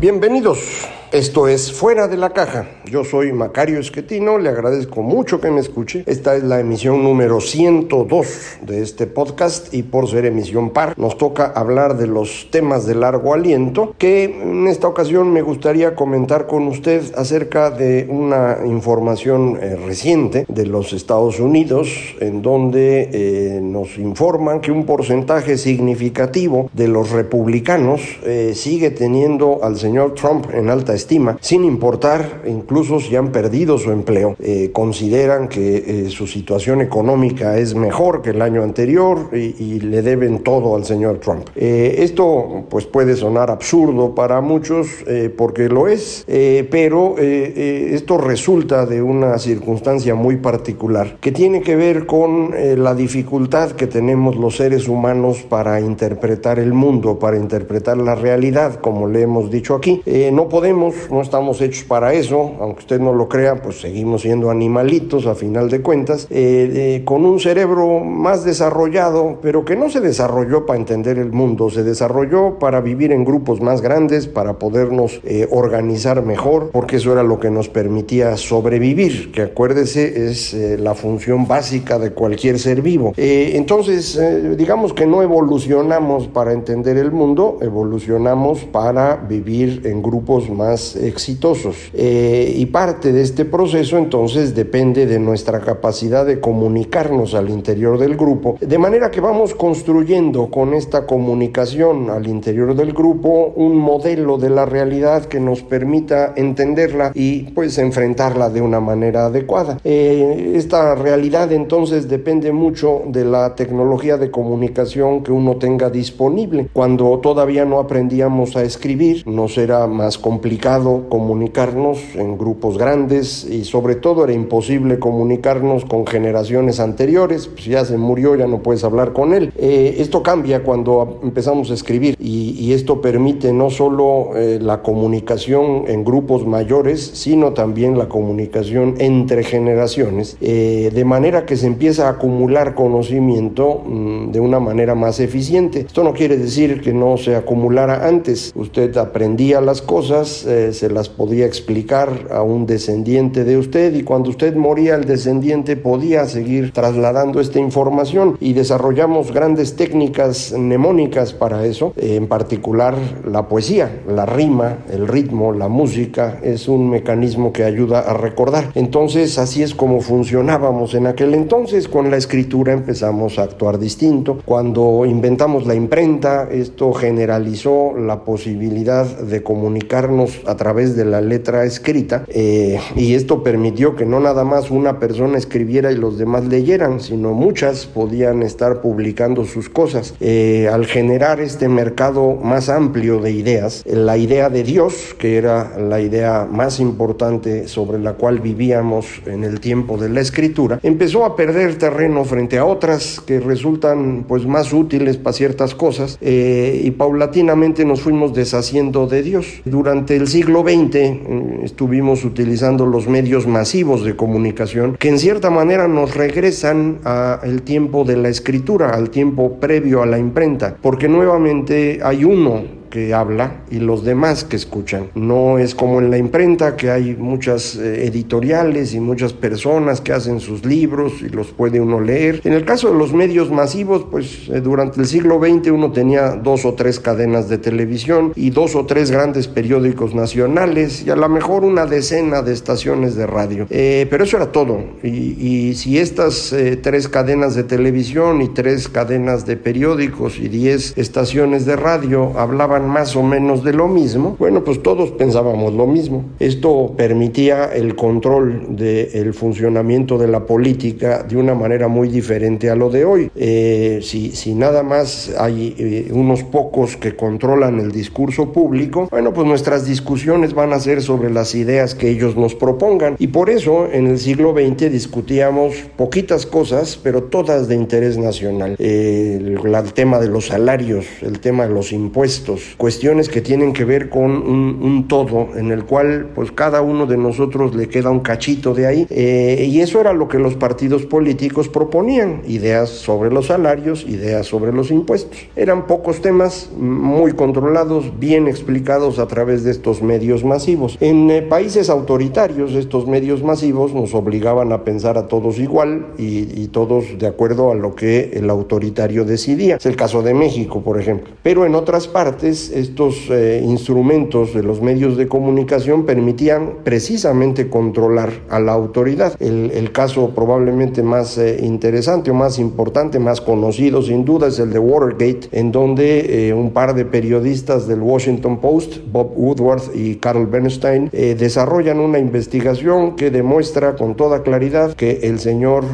Bienvenidos. Esto es Fuera de la Caja. Yo soy Macario Esquetino, le agradezco mucho que me escuche. Esta es la emisión número 102 de este podcast y por ser emisión par nos toca hablar de los temas de largo aliento que en esta ocasión me gustaría comentar con usted acerca de una información eh, reciente de los Estados Unidos en donde eh, nos informan que un porcentaje significativo de los republicanos eh, sigue teniendo al señor Trump en alta estima, sin importar incluso si han perdido su empleo. Eh, consideran que eh, su situación económica es mejor que el año anterior y, le deben todo al señor Trump. Eh, esto pues puede sonar absurdo para muchos porque lo es, pero esto resulta de una circunstancia muy particular que tiene que ver con la dificultad que tenemos los seres humanos para interpretar el mundo, para interpretar la realidad, como le hemos dicho aquí. no podemos no estamos hechos para eso, aunque usted no lo crea, pues seguimos siendo animalitos a final de cuentas, eh, eh, con un cerebro más desarrollado, pero que no se desarrolló para entender el mundo, se desarrolló para vivir en grupos más grandes, para podernos eh, organizar mejor, porque eso era lo que nos permitía sobrevivir, que acuérdese es la función básica de cualquier ser vivo. entonces, digamos que no evolucionamos para entender el mundo, evolucionamos para vivir en grupos más exitosos. Eh, y parte de este proceso entonces depende de nuestra capacidad de comunicarnos al interior del grupo, de manera que vamos construyendo con esta comunicación al interior del grupo un modelo de la realidad que nos permita entenderla y pues enfrentarla de una manera adecuada. Eh, esta realidad entonces depende mucho de la tecnología de comunicación que uno tenga disponible. Cuando todavía no aprendíamos a escribir, nos era más complicado comunicarnos en grupos grandes y sobre todo era imposible comunicarnos con generaciones anteriores, pues ya se murió, ya no puedes hablar con él. Eh, esto cambia cuando empezamos a escribir y, esto permite no solo eh, la comunicación en grupos mayores, sino también la comunicación entre generaciones, eh, de manera que se empieza a acumular conocimiento mm, de una manera más eficiente. Esto no quiere decir que no se acumulara antes, usted aprendía las cosas, se las podía explicar a un descendiente de usted y cuando usted moría el descendiente podía seguir trasladando esta información y desarrollamos grandes técnicas mnemónicas para eso, en particular la poesía, la rima, el ritmo, la música es un mecanismo que ayuda a recordar. Entonces así es como funcionábamos en aquel entonces, con la escritura empezamos a actuar distinto. Cuando inventamos la imprenta, esto generalizó la posibilidad de comunicarnos a través de la letra escrita eh, y esto permitió que no nada más una persona escribiera y los demás leyeran, sino muchas podían estar publicando sus cosas. Eh, al generar este mercado más amplio de ideas, la idea de Dios, que era la idea más importante sobre la cual vivíamos en el tiempo de la escritura, empezó a perder terreno frente a otras que resultan pues más útiles para ciertas cosas eh, y paulatinamente nos fuimos deshaciendo de Dios. Durante el siglo XX eh, estuvimos utilizando los medios masivos de comunicación que en cierta manera nos regresan al tiempo de la escritura, al tiempo previo a la imprenta, porque nuevamente hay uno que habla y los demás que escuchan. No es como en la imprenta que hay muchas eh, editoriales y muchas personas que hacen sus libros y los puede uno leer. En el caso de los medios masivos, pues eh, durante el siglo XX uno tenía dos o tres cadenas de televisión y dos o tres grandes periódicos nacionales y a lo mejor una decena de estaciones de radio. Eh, pero eso era todo. Y, si estas tres cadenas de televisión y tres cadenas de periódicos y diez estaciones de radio hablaban más o menos de lo mismo, bueno, pues todos pensábamos lo mismo. Esto permitía el control del funcionamiento de la política de una manera muy diferente a lo de hoy. Eh, si, si, nada más hay eh, unos pocos que controlan el discurso público, bueno, pues nuestras discusiones van a ser sobre las ideas que ellos nos propongan. Y por eso en el siglo XX discutíamos poquitas cosas, pero todas de interés nacional. Eh, el, el tema de los salarios, el tema de los impuestos, cuestiones que tienen que ver con un, todo en el cual pues cada uno de nosotros le queda un cachito de ahí eh, y eso era lo que los partidos políticos proponían, ideas sobre los salarios, ideas sobre los impuestos. Eran pocos temas muy controlados, bien explicados a través de estos medios masivos. En eh, países autoritarios estos medios masivos nos obligaban a pensar a todos igual y, todos de acuerdo a lo que el autoritario decidía. Es el caso de México, por ejemplo. Pero en otras partes estos eh, instrumentos de los medios de comunicación permitían precisamente controlar a la autoridad. El, caso probablemente más eh, interesante o más importante, más conocido sin duda, es el de Watergate, en donde eh, un par de periodistas del Washington Post, Bob Woodward y Carl Bernstein, desarrollan una investigación que demuestra con toda claridad que el señor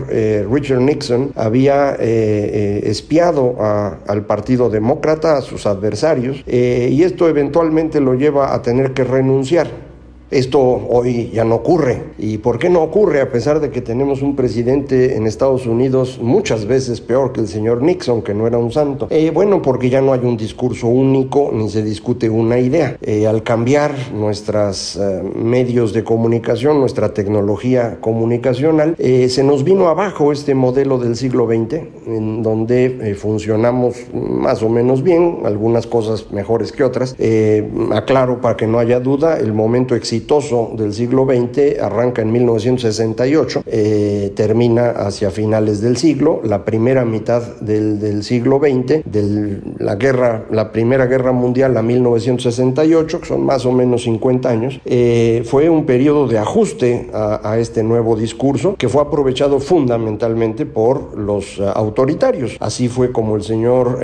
Richard Nixon había espiado al Partido Demócrata, a sus adversarios, y esto eventualmente lo lleva a tener que renunciar. Esto hoy ya no ocurre. ¿Y por qué no ocurre a pesar de que tenemos un presidente en Estados Unidos muchas veces peor que el señor Nixon, que no era un santo? Eh, bueno, porque ya no hay un discurso único ni se discute una idea. Eh, al cambiar nuestros eh, medios de comunicación, nuestra tecnología comunicacional, se nos vino abajo este modelo del siglo XX, en donde funcionamos más o menos bien, algunas cosas mejores que otras. aclaro para que no haya duda, el momento existe exitoso del siglo XX arranca en 1968, eh, termina hacia finales del siglo, la primera mitad del, siglo XX, de la guerra, la primera guerra mundial a 1968, que son más o menos 50 años, eh, fue un periodo de ajuste a, este nuevo discurso que fue aprovechado fundamentalmente por los eh, autoritarios. Así fue como el señor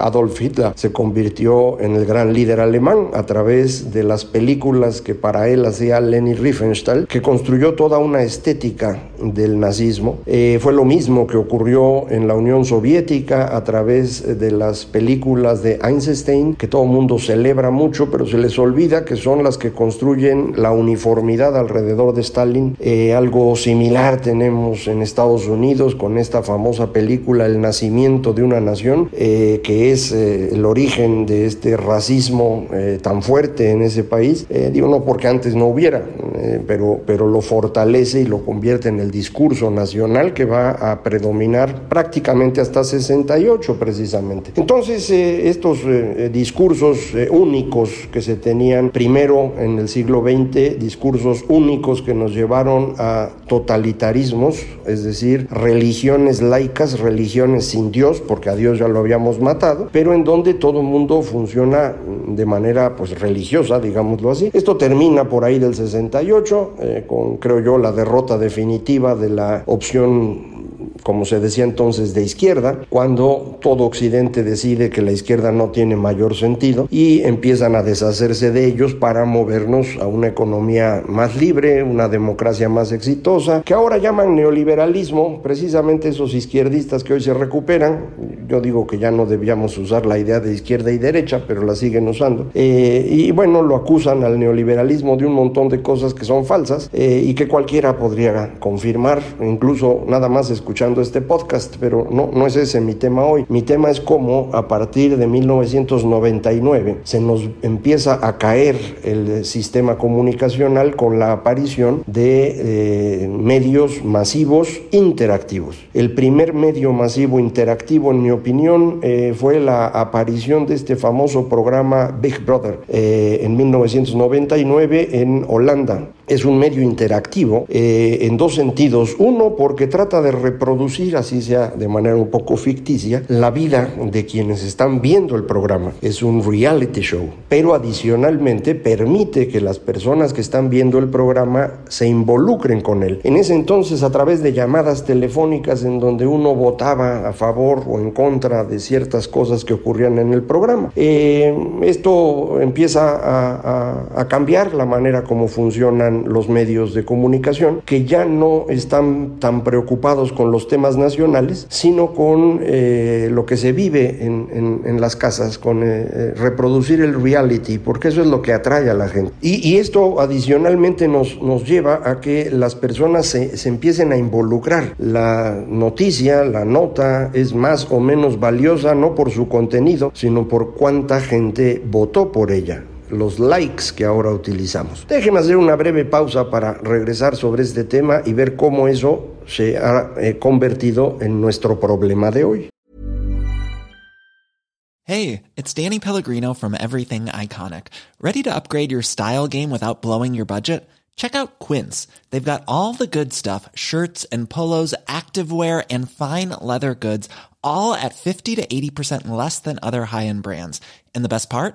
Adolf Hitler se convirtió en el gran líder alemán a través de las películas que para él hacía Leni Riefenstahl, que construyó toda una estética del nazismo. Eh, fue lo mismo que ocurrió en la Unión Soviética a través de las películas de Einstein, que todo el mundo celebra mucho, pero se les olvida que son las que construyen la uniformidad alrededor de Stalin. Eh, algo similar tenemos en Estados Unidos con esta famosa película El nacimiento de una nación, eh, que es el origen de este racismo tan fuerte en ese país. digo, no porque antes no hubiera, eh, pero, pero lo fortalece y lo convierte en el discurso nacional que va a predominar prácticamente hasta 68 precisamente. Entonces, eh, estos eh, discursos únicos que se tenían primero en el siglo XX, discursos únicos que nos llevaron a totalitarismos, es decir, religiones laicas, religiones sin Dios, porque a Dios ya lo habíamos matado, pero en donde todo el mundo funciona de manera pues religiosa, digámoslo así. Esto termina por ahí del 68, eh, con creo yo la derrota definitiva de la opción como se decía entonces, de izquierda, cuando todo Occidente decide que la izquierda no tiene mayor sentido y empiezan a deshacerse de ellos para movernos a una economía más libre, una democracia más exitosa, que ahora llaman neoliberalismo, precisamente esos izquierdistas que hoy se recuperan. Yo digo que ya no debíamos usar la idea de izquierda y derecha, pero la siguen usando. Eh, y bueno, lo acusan al neoliberalismo de un montón de cosas que son falsas eh, y que cualquiera podría confirmar, incluso nada más escuchando este podcast, pero no, no es ese mi tema hoy. Mi tema es cómo a partir de 1999 se nos empieza a caer el sistema comunicacional con la aparición de eh, medios masivos interactivos. El primer medio masivo interactivo, en mi opinión, eh, fue la aparición de este famoso programa Big Brother eh, en 1999 en Holanda es un medio interactivo eh, en dos sentidos. Uno, porque trata de reproducir, así sea de manera un poco ficticia, la vida de quienes están viendo el programa. Es un reality show, pero adicionalmente permite que las personas que están viendo el programa se involucren con él. En ese entonces, a través de llamadas telefónicas en donde uno votaba a favor o en contra de ciertas cosas que ocurrían en el programa. Eh, esto empieza a, a cambiar la manera como funcionan los medios de comunicación, que ya no están tan preocupados con los temas nacionales, sino con eh, lo que se vive en, en, las casas, con eh, eh, reproducir el reality, porque eso es lo que atrae a la gente. Y, y esto adicionalmente nos, nos lleva a que las personas se, se empiecen a involucrar. La noticia, la nota es más o menos valiosa no por su contenido, sino por cuánta gente votó por ella los likes que ahora utilizamos. Déjenme hacer una breve pausa para regresar sobre este tema y ver cómo eso se ha eh, convertido en nuestro problema de hoy. Hey, it's Danny Pellegrino from Everything Iconic. Ready to upgrade your style game without blowing your budget? Check out Quince. They've got all the good stuff, shirts and polos, activewear and fine leather goods, all at 50 to 80% less than other high-end brands. And the best part?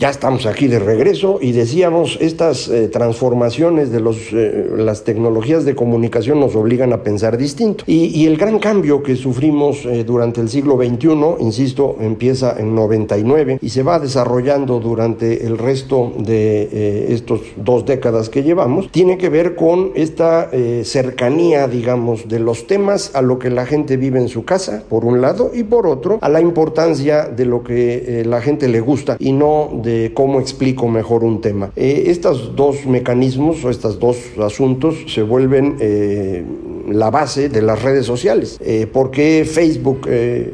Ya estamos aquí de regreso y decíamos, estas eh, transformaciones de eh, las tecnologías de comunicación nos obligan a pensar distinto. Y, y el gran cambio que sufrimos eh, durante el siglo XXI, insisto, empieza en 99 y se va desarrollando durante el resto de estos dos décadas que llevamos, tiene que ver con esta cercanía, digamos, de los temas a lo que la gente vive en su casa, por un lado, y por otro, a la importancia de lo que la gente le gusta y no de cómo explico mejor un tema. Eh, estos dos mecanismos o estos dos asuntos se vuelven eh, la base de las redes sociales. Eh, ¿Por qué Facebook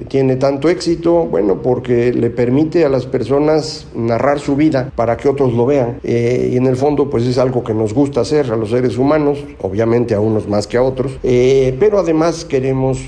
tiene tanto éxito? Bueno, porque le permite a las personas narrar su vida para que otros lo vean. y en el fondo, pues es algo que nos gusta hacer a los seres humanos, obviamente a unos más que a otros, pero además queremos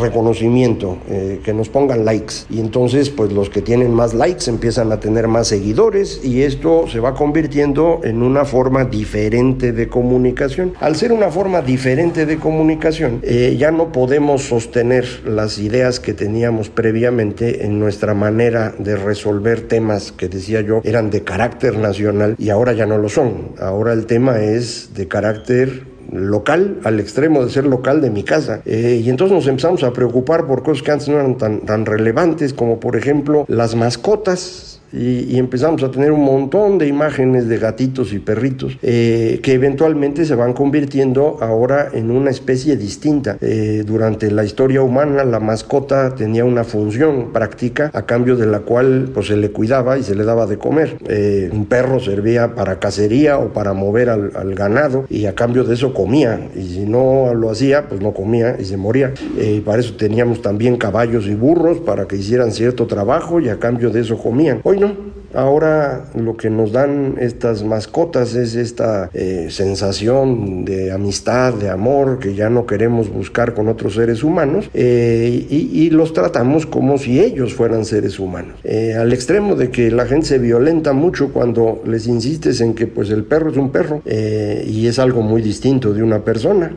reconocimiento, que nos pongan likes. Y entonces, pues los que tienen más likes empiezan a tener más seguidores y esto se va convirtiendo en una forma diferente de comunicación. Al ser una forma diferente de comunicación, eh, ya no podemos sostener las ideas que teníamos previamente en nuestra manera de resolver temas que decía yo eran de carácter nacional y ahora ya no lo son. Ahora el tema es de carácter local, al extremo de ser local de mi casa. Eh, y entonces nos empezamos a preocupar por cosas que antes no eran tan, tan relevantes, como por ejemplo las mascotas y, empezamos a tener un montón de imágenes de gatitos y perritos eh, que eventualmente se van convirtiendo ahora en una especie distinta. Eh, durante la historia humana la mascota tenía una función práctica a cambio de la cual pues, se le cuidaba y se le daba de comer. Eh, un perro servía para cacería o para mover al, al, ganado y a cambio de eso comía y si no lo hacía pues no comía y se moría. y para eso teníamos también caballos y burros para que hicieran cierto trabajo y a cambio de eso comían. Hoy Ordnung. Ahora lo que nos dan estas mascotas es esta eh, sensación de amistad, de amor que ya no queremos buscar con otros seres humanos eh, y, los tratamos como si ellos fueran seres humanos. Eh, al extremo de que la gente se violenta mucho cuando les insistes en que pues el perro es un perro y es algo muy distinto de una persona.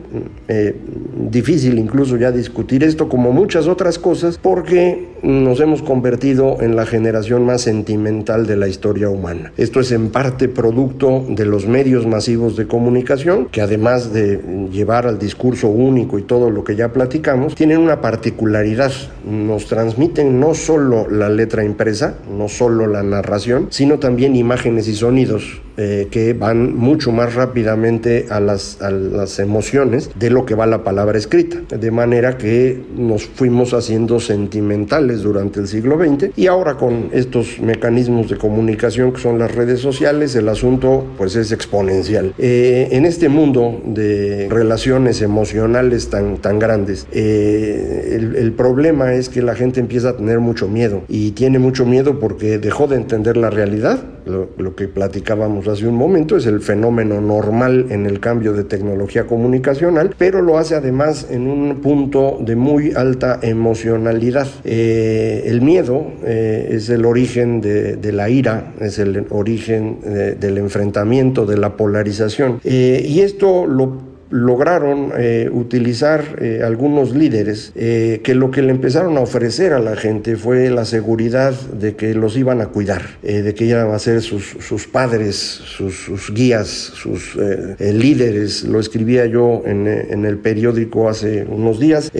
difícil incluso ya discutir esto como muchas otras cosas porque nos hemos convertido en la generación más sentimental de la historia humana. Esto es en parte producto de los medios masivos de comunicación, que además de llevar al discurso único y todo lo que ya platicamos, tienen una particularidad. Nos transmiten no solo la letra impresa, no solo la narración, sino también imágenes y sonidos eh, que van mucho más rápidamente a las, a las emociones de lo que va la palabra escrita. De manera que nos fuimos haciendo sentimentales durante el siglo XX y ahora con estos mecanismos de comunicación que son las redes sociales, el asunto pues es exponencial. Eh, en este mundo de relaciones emocionales tan, tan grandes, eh, el, el problema es que la gente empieza a tener mucho miedo y tiene mucho miedo porque dejó de entender la realidad lo, que platicábamos hace un momento, es el fenómeno normal en el cambio de tecnología comunicacional, pero lo hace además en un punto de muy alta emocionalidad. Eh, el miedo eh, es el origen de, la ira, es el origen eh, del enfrentamiento, de la polarización. y esto lo lograron eh, utilizar eh, algunos líderes eh, que lo que le empezaron a ofrecer a la gente fue la seguridad de que los iban a cuidar, de que iban a ser sus, sus padres, sus, guías, sus líderes. Lo escribía yo en, en, el periódico hace unos días.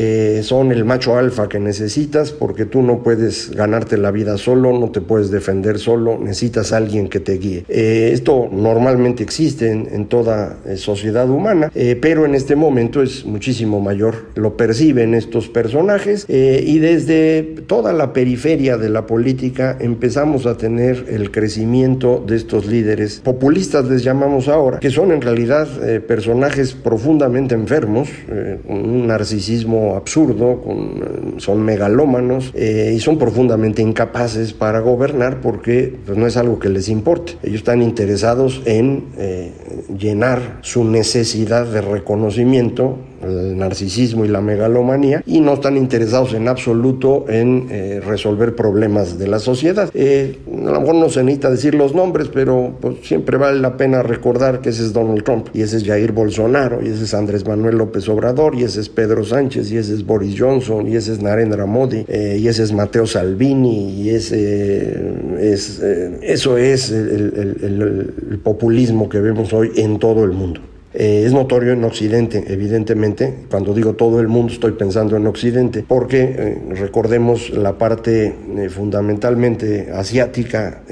son el macho alfa que necesitas porque tú no puedes ganarte la vida solo, no te puedes defender solo, necesitas a alguien que te guíe. esto normalmente existe en, en toda sociedad humana pero en este momento es muchísimo mayor. Lo perciben estos personajes eh, y desde toda la periferia de la política empezamos a tener el crecimiento de estos líderes populistas, les llamamos ahora, que son en realidad eh, personajes profundamente enfermos, eh, un narcisismo absurdo, con, son megalómanos y son profundamente incapaces para gobernar porque pues, no es algo que les importe. Ellos están interesados en llenar su necesidad de reconocimiento el narcisismo y la megalomanía y no están interesados en absoluto en eh, resolver problemas de la sociedad. Eh, a lo mejor no se necesita decir los nombres, pero pues, siempre vale la pena recordar que ese es Donald Trump y ese es Jair Bolsonaro y ese es Andrés Manuel López Obrador y ese es Pedro Sánchez y ese es Boris Johnson y ese es Narendra Modi eh, y ese es Mateo Salvini y ese es, eso es el populismo que vemos hoy en todo el mundo. Eh, es notorio en Occidente, evidentemente. Cuando digo todo el mundo estoy pensando en Occidente, porque eh, recordemos la parte eh, fundamentalmente asiática,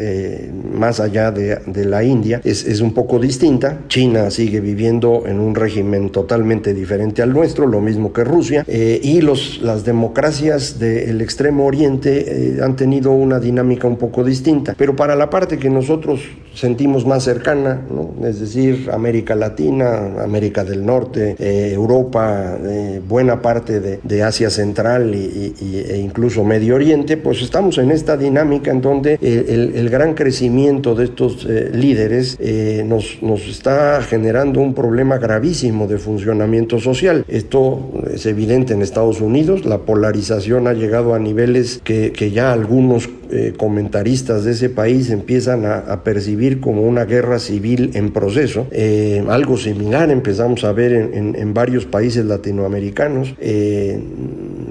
más allá de, la India, es, es, un poco distinta. China sigue viviendo en un régimen totalmente diferente al nuestro, lo mismo que Rusia, y los, las democracias del extremo oriente han tenido una dinámica un poco distinta. Pero para la parte que nosotros sentimos más cercana, ¿no? es decir, América Latina, América del Norte, eh, Europa, eh, buena parte de, Asia Central y, e incluso Medio Oriente, pues estamos en esta dinámica en donde el, gran crecimiento de estos eh, líderes nos, nos está generando un problema gravísimo de funcionamiento social. Esto es evidente en Estados Unidos, la polarización ha llegado a niveles que, que ya algunos comentaristas de ese país empiezan a, percibir como una guerra civil en proceso, algo similar empezamos a ver en, varios países latinoamericanos. Eh,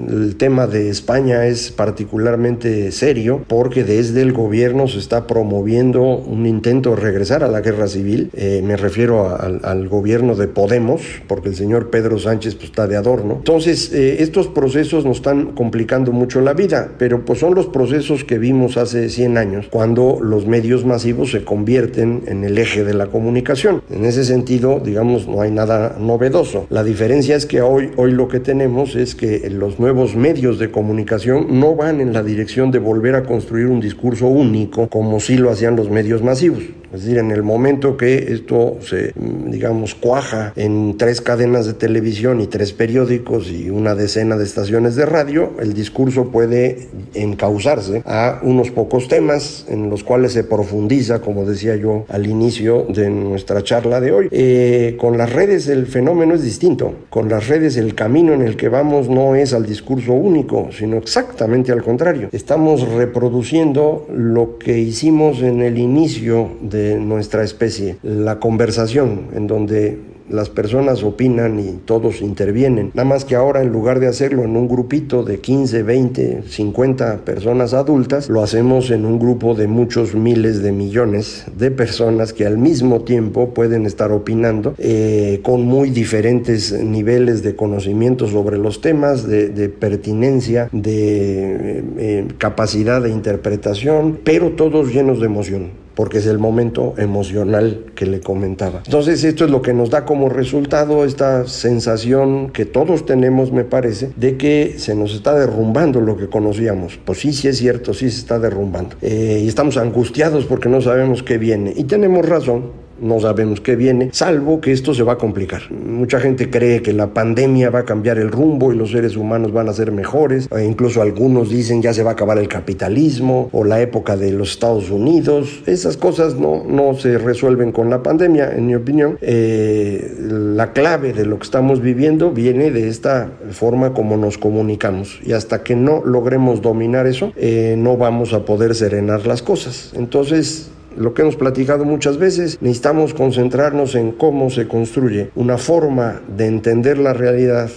el tema de España es particularmente serio porque desde el gobierno se está promoviendo un intento de regresar a la guerra civil. Eh, me refiero al gobierno de Podemos, porque el señor Pedro Sánchez pues, está de adorno. Entonces, eh, estos procesos nos están complicando mucho la vida, pero pues son los procesos que vimos hace 100 años, cuando los medios masivos se convierten en el eje de la comunicación. En ese sentido, digamos, no hay nada novedoso. La diferencia es que hoy, hoy lo que tenemos es que los nuevos medios de comunicación no van en la dirección de volver a construir un discurso único como sí lo hacían los medios masivos. Es decir, en el momento que esto se, digamos, cuaja en tres cadenas de televisión y tres periódicos y una decena de estaciones de radio, el discurso puede encauzarse a unos pocos temas en los cuales se profundiza, como decía yo al inicio de nuestra charla de hoy. Eh, con las redes el fenómeno es distinto. Con las redes el camino en el que vamos no es al discurso único, sino exactamente al contrario. Estamos reproduciendo lo que hicimos en el inicio de nuestra especie, la conversación en donde las personas opinan y todos intervienen. Nada más que ahora en lugar de hacerlo en un grupito de 15, 20, 50 personas adultas, lo hacemos en un grupo de muchos miles de millones de personas que al mismo tiempo pueden estar opinando eh, con muy diferentes niveles de conocimiento sobre los temas, de, pertinencia, de eh, eh, capacidad de interpretación, pero todos llenos de emoción porque es el momento emocional que le comentaba. Entonces esto es lo que nos da como resultado esta sensación que todos tenemos, me parece, de que se nos está derrumbando lo que conocíamos. Pues sí, sí es cierto, sí se está derrumbando. Eh, y estamos angustiados porque no sabemos qué viene. Y tenemos razón, no sabemos qué viene, salvo que esto se va a complicar. Mucha gente cree que la pandemia va a cambiar el rumbo y los seres humanos van a ser mejores, e incluso algunos dicen ya se va a acabar el capitalismo o la época de los Estados Unidos. Esas cosas no, no se resuelven con la pandemia, en mi opinión. Eh, la clave de lo que estamos viviendo viene de esta forma como nos comunicamos y hasta que no logremos dominar eso, eh, no vamos a poder serenar las cosas. Entonces, lo que hemos platicado muchas veces, necesitamos concentrarnos en cómo se construye una forma de entender la realidad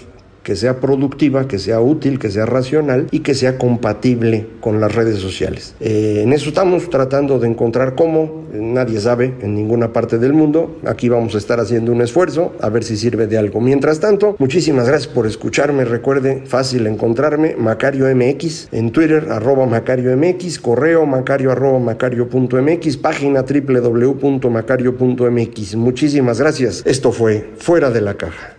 que sea productiva, que sea útil, que sea racional y que sea compatible con las redes sociales. Eh, en eso estamos tratando de encontrar cómo, nadie sabe en ninguna parte del mundo, aquí vamos a estar haciendo un esfuerzo a ver si sirve de algo. Mientras tanto, muchísimas gracias por escucharme, recuerde, fácil encontrarme, Macario MX, en Twitter, arroba Macario MX, correo macario arroba macario.mx, página www.macario.mx. Muchísimas gracias, esto fue Fuera de la Caja.